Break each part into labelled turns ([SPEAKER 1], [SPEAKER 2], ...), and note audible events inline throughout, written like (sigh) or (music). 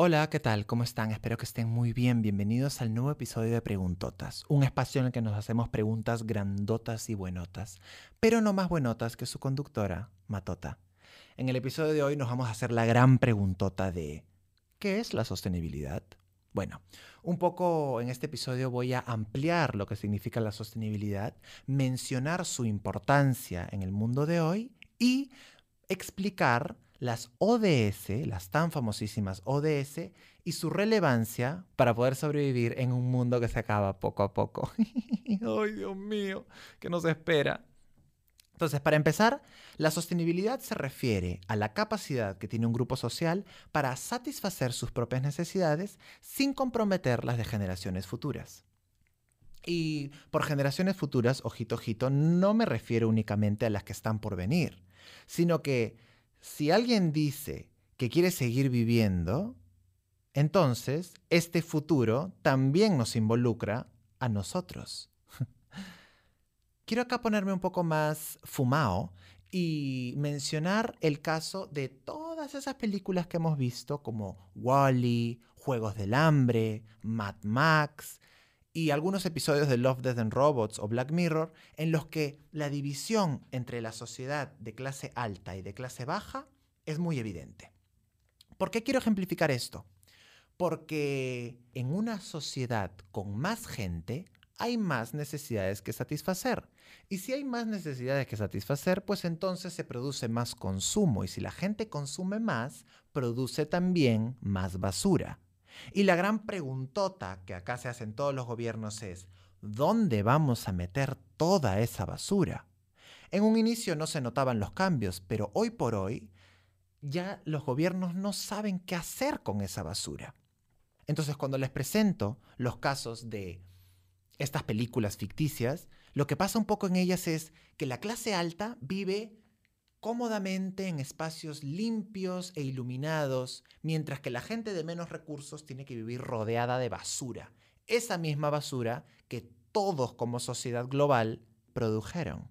[SPEAKER 1] Hola, ¿qué tal? ¿Cómo están? Espero que estén muy bien. Bienvenidos al nuevo episodio de Preguntotas, un espacio en el que nos hacemos preguntas grandotas y buenotas, pero no más buenotas que su conductora, Matota. En el episodio de hoy nos vamos a hacer la gran preguntota de ¿qué es la sostenibilidad? Bueno, un poco en este episodio voy a ampliar lo que significa la sostenibilidad, mencionar su importancia en el mundo de hoy y explicar las ODS, las tan famosísimas ODS, y su relevancia para poder sobrevivir en un mundo que se acaba poco a poco. (laughs) ¡Ay, Dios mío! ¿Qué nos espera? Entonces, para empezar, la sostenibilidad se refiere a la capacidad que tiene un grupo social para satisfacer sus propias necesidades sin comprometer las de generaciones futuras. Y por generaciones futuras, ojito, ojito, no me refiero únicamente a las que están por venir, sino que si alguien dice que quiere seguir viviendo, entonces este futuro también nos involucra a nosotros. (laughs) Quiero acá ponerme un poco más fumado y mencionar el caso de todas esas películas que hemos visto como Wally, Juegos del Hambre, Mad Max y algunos episodios de Love, Death and Robots o Black Mirror en los que la división entre la sociedad de clase alta y de clase baja es muy evidente. ¿Por qué quiero ejemplificar esto? Porque en una sociedad con más gente hay más necesidades que satisfacer. Y si hay más necesidades que satisfacer, pues entonces se produce más consumo. Y si la gente consume más, produce también más basura. Y la gran preguntota que acá se hacen todos los gobiernos es, ¿dónde vamos a meter toda esa basura? En un inicio no se notaban los cambios, pero hoy por hoy ya los gobiernos no saben qué hacer con esa basura. Entonces cuando les presento los casos de estas películas ficticias, lo que pasa un poco en ellas es que la clase alta vive cómodamente en espacios limpios e iluminados, mientras que la gente de menos recursos tiene que vivir rodeada de basura, esa misma basura que todos como sociedad global produjeron.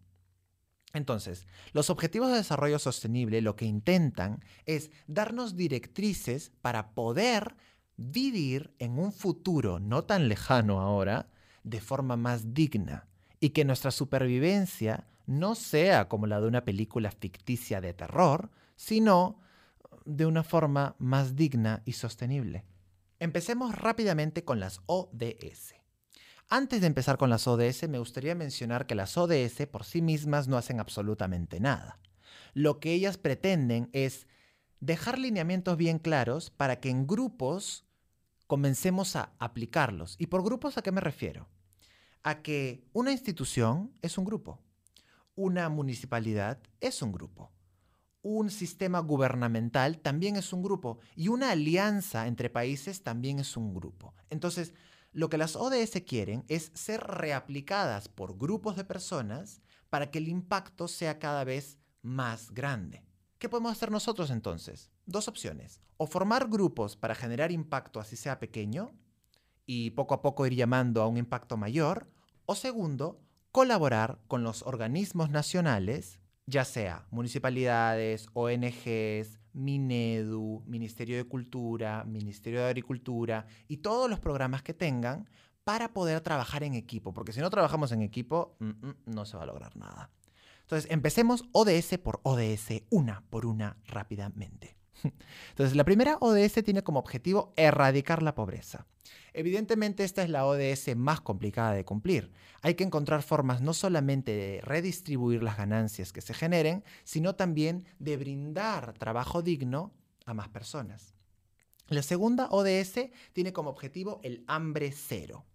[SPEAKER 1] Entonces, los Objetivos de Desarrollo Sostenible lo que intentan es darnos directrices para poder vivir en un futuro no tan lejano ahora de forma más digna y que nuestra supervivencia no sea como la de una película ficticia de terror, sino de una forma más digna y sostenible. Empecemos rápidamente con las ODS. Antes de empezar con las ODS, me gustaría mencionar que las ODS por sí mismas no hacen absolutamente nada. Lo que ellas pretenden es dejar lineamientos bien claros para que en grupos comencemos a aplicarlos. ¿Y por grupos a qué me refiero? A que una institución es un grupo una municipalidad es un grupo. Un sistema gubernamental también es un grupo. Y una alianza entre países también es un grupo. Entonces, lo que las ODS quieren es ser reaplicadas por grupos de personas para que el impacto sea cada vez más grande. ¿Qué podemos hacer nosotros entonces? Dos opciones. O formar grupos para generar impacto así sea pequeño y poco a poco ir llamando a un impacto mayor. O segundo, colaborar con los organismos nacionales, ya sea municipalidades, ONGs, Minedu, Ministerio de Cultura, Ministerio de Agricultura y todos los programas que tengan para poder trabajar en equipo, porque si no trabajamos en equipo mm, mm, no se va a lograr nada. Entonces, empecemos ODS por ODS, una por una rápidamente. Entonces, la primera ODS tiene como objetivo erradicar la pobreza. Evidentemente, esta es la ODS más complicada de cumplir. Hay que encontrar formas no solamente de redistribuir las ganancias que se generen, sino también de brindar trabajo digno a más personas. La segunda ODS tiene como objetivo el hambre cero.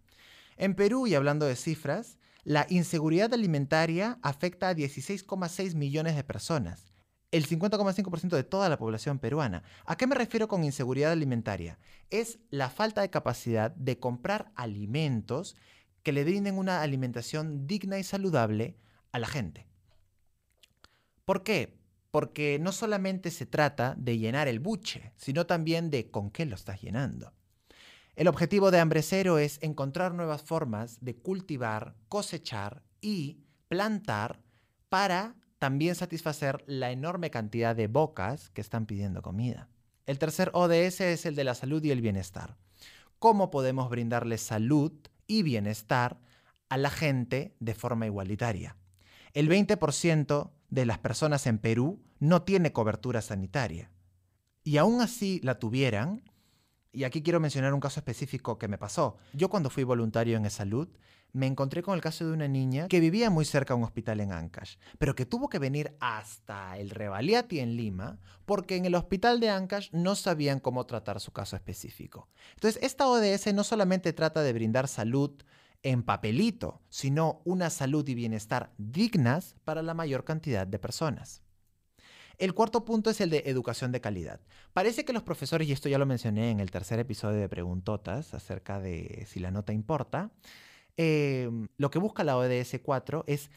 [SPEAKER 1] En Perú, y hablando de cifras, la inseguridad alimentaria afecta a 16,6 millones de personas el 50,5% de toda la población peruana. ¿A qué me refiero con inseguridad alimentaria? Es la falta de capacidad de comprar alimentos que le brinden una alimentación digna y saludable a la gente. ¿Por qué? Porque no solamente se trata de llenar el buche, sino también de con qué lo estás llenando. El objetivo de Hambre Cero es encontrar nuevas formas de cultivar, cosechar y plantar para también satisfacer la enorme cantidad de bocas que están pidiendo comida. El tercer ODS es el de la salud y el bienestar. ¿Cómo podemos brindarle salud y bienestar a la gente de forma igualitaria? El 20% de las personas en Perú no tiene cobertura sanitaria. Y aún así la tuvieran, y aquí quiero mencionar un caso específico que me pasó. Yo cuando fui voluntario en salud me encontré con el caso de una niña que vivía muy cerca de un hospital en Ancash, pero que tuvo que venir hasta el Revaliati en Lima porque en el hospital de Ancash no sabían cómo tratar su caso específico. Entonces, esta ODS no solamente trata de brindar salud en papelito, sino una salud y bienestar dignas para la mayor cantidad de personas. El cuarto punto es el de educación de calidad. Parece que los profesores, y esto ya lo mencioné en el tercer episodio de Preguntotas acerca de si la nota importa, em, lo que busca la ODS 4 es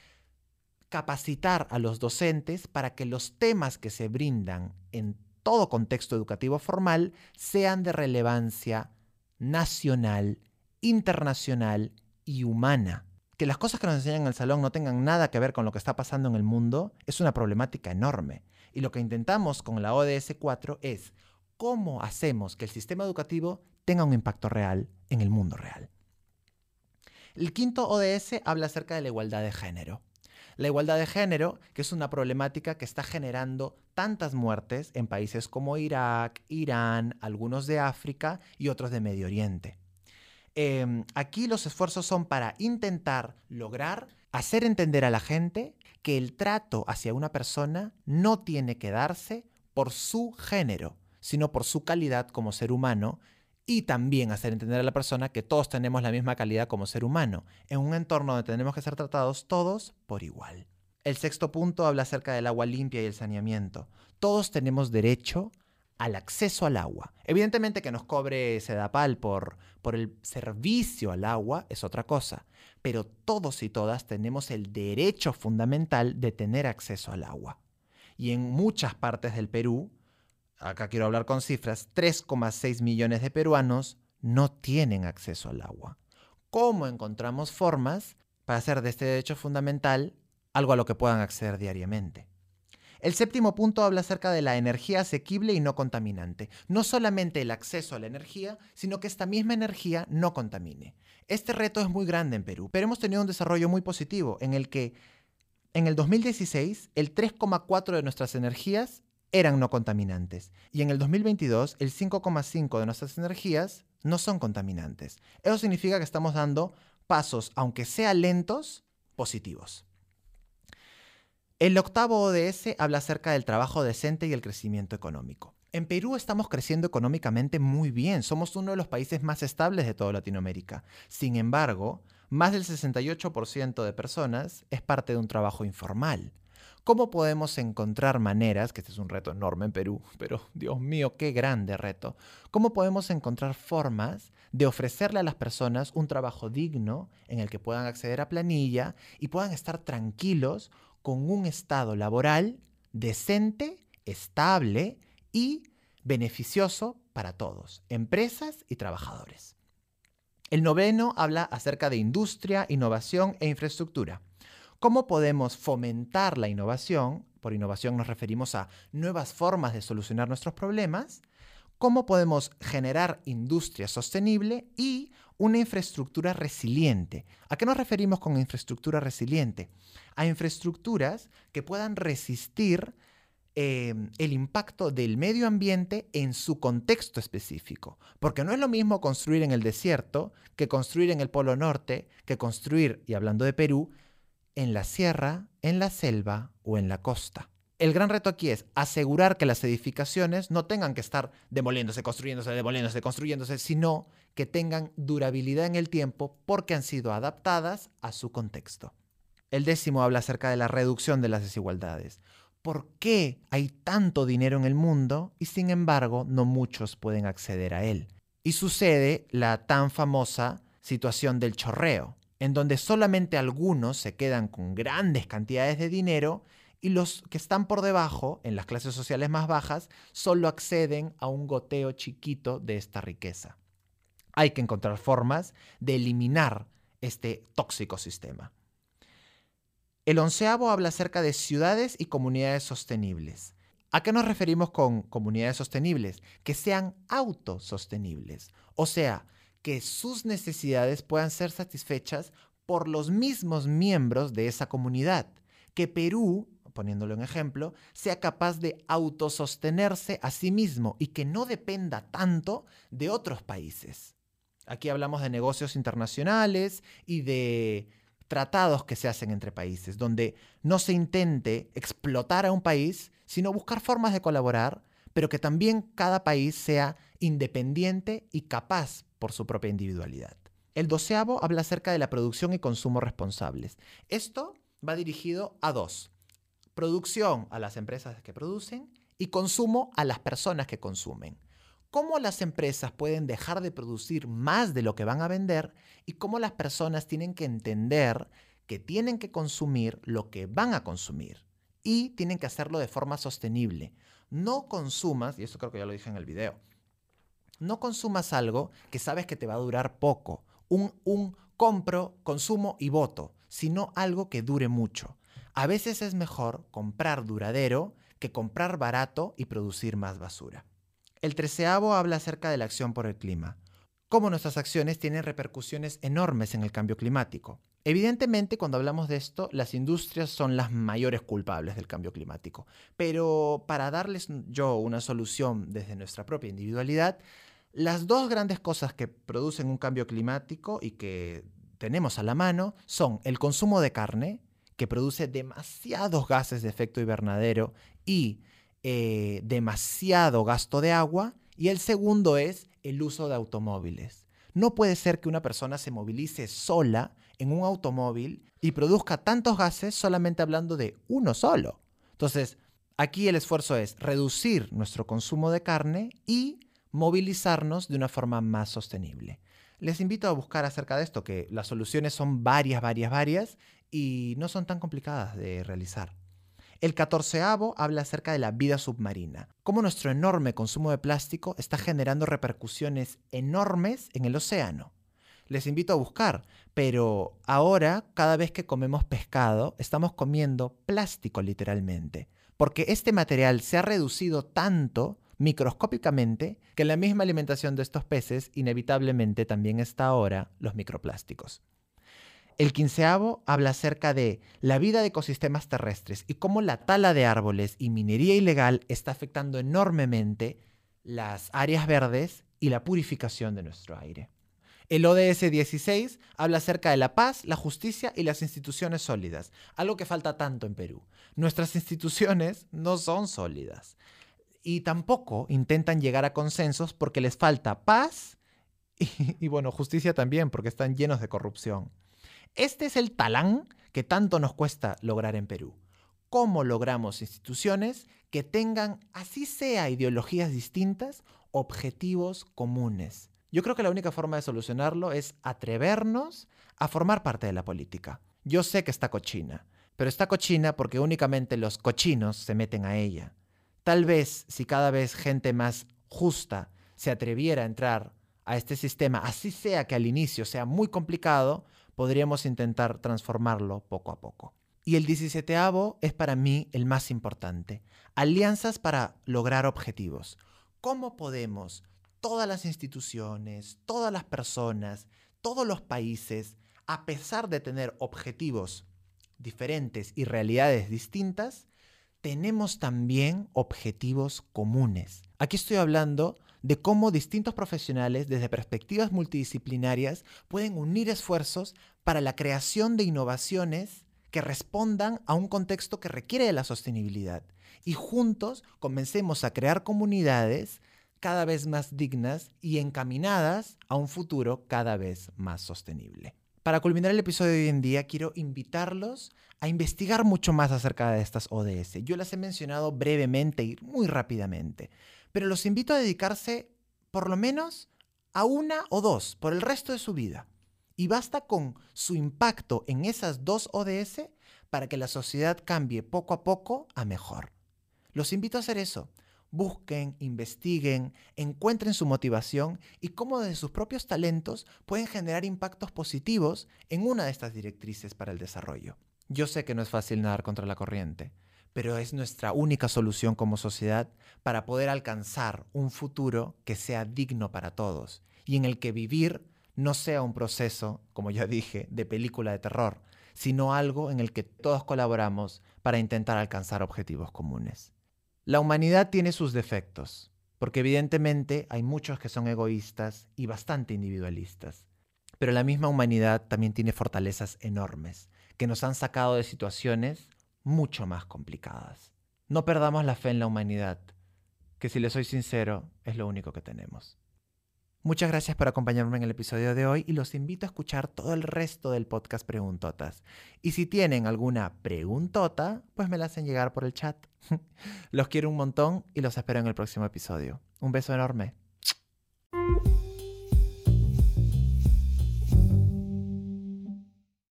[SPEAKER 1] capacitar a los docentes para que los temas que se brindan en todo contexto educativo formal sean de relevancia nacional, internacional y humana. Que las cosas que nos enseñan en el salón no tengan nada que ver con lo que está pasando en el mundo es una problemática enorme. Y lo que intentamos con la ODS 4 es cómo hacemos que el sistema educativo tenga un impacto real en el mundo real. El quinto ODS habla acerca de la igualdad de género. La igualdad de género, que es una problemática que está generando tantas muertes en países como Irak, Irán, algunos de África y otros de Medio Oriente. Em, aquí los esfuerzos son para intentar lograr hacer entender a la gente que el trato hacia una persona no tiene que darse por su género, sino por su calidad como ser humano y también hacer entender a la persona que todos tenemos la misma calidad como ser humano, en un entorno donde tenemos que ser tratados todos por igual. El sexto punto habla acerca del agua limpia y el saneamiento. Todos tenemos derecho al acceso al agua. Evidentemente que nos cobre Sedapal por, por el servicio al agua es otra cosa, pero todos y todas tenemos el derecho fundamental de tener acceso al agua. Y en muchas partes del Perú, acá quiero hablar con cifras, 3,6 millones de peruanos no tienen acceso al agua. ¿Cómo encontramos formas para hacer de este derecho fundamental algo a lo que puedan acceder diariamente? El séptimo punto habla acerca de la energía asequible y no contaminante. No solamente el acceso a la energía, sino que esta misma energía no contamine. Este reto es muy grande en Perú, pero hemos tenido un desarrollo muy positivo en el que en el 2016 el 3,4 de nuestras energías eran no contaminantes y en el 2022 el 5,5 de nuestras energías no son contaminantes. Eso significa que estamos dando pasos, aunque sean lentos, positivos. El octavo ODS habla acerca del trabajo decente y el crecimiento económico. En Perú estamos creciendo económicamente muy bien, somos uno de los países más estables de toda Latinoamérica. Sin embargo, más del 68% de personas es parte de un trabajo informal. ¿Cómo podemos encontrar maneras, que este es un reto enorme en Perú, (laughs) pero Dios mío, qué grande reto, cómo podemos encontrar formas de ofrecerle a las personas un trabajo digno en el que puedan acceder a planilla y puedan estar tranquilos con un estado laboral decente, estable y beneficioso para todos, empresas y trabajadores. El noveno habla acerca de industria, innovación e infraestructura. ¿Cómo podemos fomentar la innovación? Por innovación nos referimos a nuevas formas de solucionar nuestros problemas. ¿Cómo podemos generar industria sostenible y una infraestructura resiliente? ¿A qué nos referimos con infraestructura resiliente? a infraestructuras que puedan resistir em, el impacto del medio ambiente en su contexto específico. Porque no es lo mismo construir en el desierto que construir en el Polo Norte, que construir, y hablando de Perú, en la sierra, en la selva o en la costa. El gran reto aquí es asegurar que las edificaciones no tengan que estar demoliéndose, construyéndose, demoliéndose, construyéndose, sino que tengan durabilidad en el tiempo porque han sido adaptadas a su contexto. El décimo habla acerca de la reducción de las desigualdades. ¿Por qué hay tanto dinero en el mundo y sin embargo no muchos pueden acceder a él? Y sucede la tan famosa situación del chorreo, en donde solamente algunos se quedan con grandes cantidades de dinero y los que están por debajo, en las clases sociales más bajas, solo acceden a un goteo chiquito de esta riqueza. Hay que encontrar formas de eliminar este tóxico sistema. El onceavo habla acerca de ciudades y comunidades sostenibles. ¿A qué nos referimos con comunidades sostenibles? Que sean autosostenibles, o sea, que sus necesidades puedan ser satisfechas por los mismos miembros de esa comunidad. Que Perú, poniéndolo en ejemplo, sea capaz de autosostenerse a sí mismo y que no dependa tanto de otros países. Aquí hablamos de negocios internacionales y de tratados que se hacen entre países, donde no se intente explotar a un país, sino buscar formas de colaborar, pero que también cada país sea independiente y capaz por su propia individualidad. El doceavo habla acerca de la producción y consumo responsables. Esto va dirigido a dos. Producción a las empresas que producen y consumo a las personas que consumen cómo las empresas pueden dejar de producir más de lo que van a vender y cómo las personas tienen que entender que tienen que consumir lo que van a consumir y tienen que hacerlo de forma sostenible. No consumas, y eso creo que ya lo dije en el video, no consumas algo que sabes que te va a durar poco, un, un compro, consumo y voto, sino algo que dure mucho. A veces es mejor comprar duradero que comprar barato y producir más basura. El treceavo habla acerca de la acción por el clima, cómo nuestras acciones tienen repercusiones enormes en el cambio climático. Evidentemente, cuando hablamos de esto, las industrias son las mayores culpables del cambio climático. Pero para darles yo una solución desde nuestra propia individualidad, las dos grandes cosas que producen un cambio climático y que tenemos a la mano son el consumo de carne, que produce demasiados gases de efecto invernadero y eh, demasiado gasto de agua y el segundo es el uso de automóviles. No puede ser que una persona se movilice sola en un automóvil y produzca tantos gases solamente hablando de uno solo. Entonces, aquí el esfuerzo es reducir nuestro consumo de carne y movilizarnos de una forma más sostenible. Les invito a buscar acerca de esto, que las soluciones son varias, varias, varias y no son tan complicadas de realizar. El catorceavo habla acerca de la vida submarina, cómo nuestro enorme consumo de plástico está generando repercusiones enormes en el océano. Les invito a buscar, pero ahora cada vez que comemos pescado estamos comiendo plástico literalmente, porque este material se ha reducido tanto microscópicamente que en la misma alimentación de estos peces inevitablemente también está ahora los microplásticos. El quinceavo habla acerca de la vida de ecosistemas terrestres y cómo la tala de árboles y minería ilegal está afectando enormemente las áreas verdes y la purificación de nuestro aire. El ODS 16 habla acerca de la paz, la justicia y las instituciones sólidas, algo que falta tanto en Perú. Nuestras instituciones no son sólidas y tampoco intentan llegar a consensos porque les falta paz (laughs) y, bueno, justicia también porque están llenos de corrupción. Este es el talán que tanto nos cuesta lograr en Perú. ¿Cómo logramos instituciones que tengan, así sea ideologías distintas, objetivos comunes? Yo creo que la única forma de solucionarlo es atrevernos a formar parte de la política. Yo sé que está cochina, pero está cochina porque únicamente los cochinos se meten a ella. Tal vez si cada vez gente más justa se atreviera a entrar a este sistema, así sea que al inicio sea muy complicado, podríamos intentar transformarlo poco a poco. Y el 17 es para mí el más importante. Alianzas para lograr objetivos. ¿Cómo podemos, todas las instituciones, todas las personas, todos los países, a pesar de tener objetivos diferentes y realidades distintas, tenemos también objetivos comunes? Aquí estoy hablando de cómo distintos profesionales desde perspectivas multidisciplinarias pueden unir esfuerzos para la creación de innovaciones que respondan a un contexto que requiere de la sostenibilidad y juntos comencemos a crear comunidades cada vez más dignas y encaminadas a un futuro cada vez más sostenible. Para culminar el episodio de hoy en día, quiero invitarlos a investigar mucho más acerca de estas ODS. Yo las he mencionado brevemente y muy rápidamente, pero los invito a dedicarse por lo menos a una o dos por el resto de su vida. Y basta con su impacto en esas dos ODS para que la sociedad cambie poco a poco a mejor. Los invito a hacer eso. Busquen, investiguen, encuentren su motivación y cómo desde sus propios talentos pueden generar impactos positivos en una de estas directrices para el desarrollo. Yo sé que no es fácil nadar contra la corriente, pero es nuestra única solución como sociedad para poder alcanzar un futuro que sea digno para todos y en el que vivir no sea un proceso, como ya dije, de película de terror, sino algo en el que todos colaboramos para intentar alcanzar objetivos comunes. La humanidad tiene sus defectos, porque evidentemente hay muchos que son egoístas y bastante individualistas, pero la misma humanidad también tiene fortalezas enormes, que nos han sacado de situaciones mucho más complicadas. No perdamos la fe en la humanidad, que si le soy sincero, es lo único que tenemos. Muchas gracias por acompañarme en el episodio de hoy y los invito a escuchar todo el resto del podcast Preguntotas. Y si tienen alguna preguntota, pues me la hacen llegar por el chat. (laughs) los quiero un montón y los espero en el próximo episodio. Un beso enorme.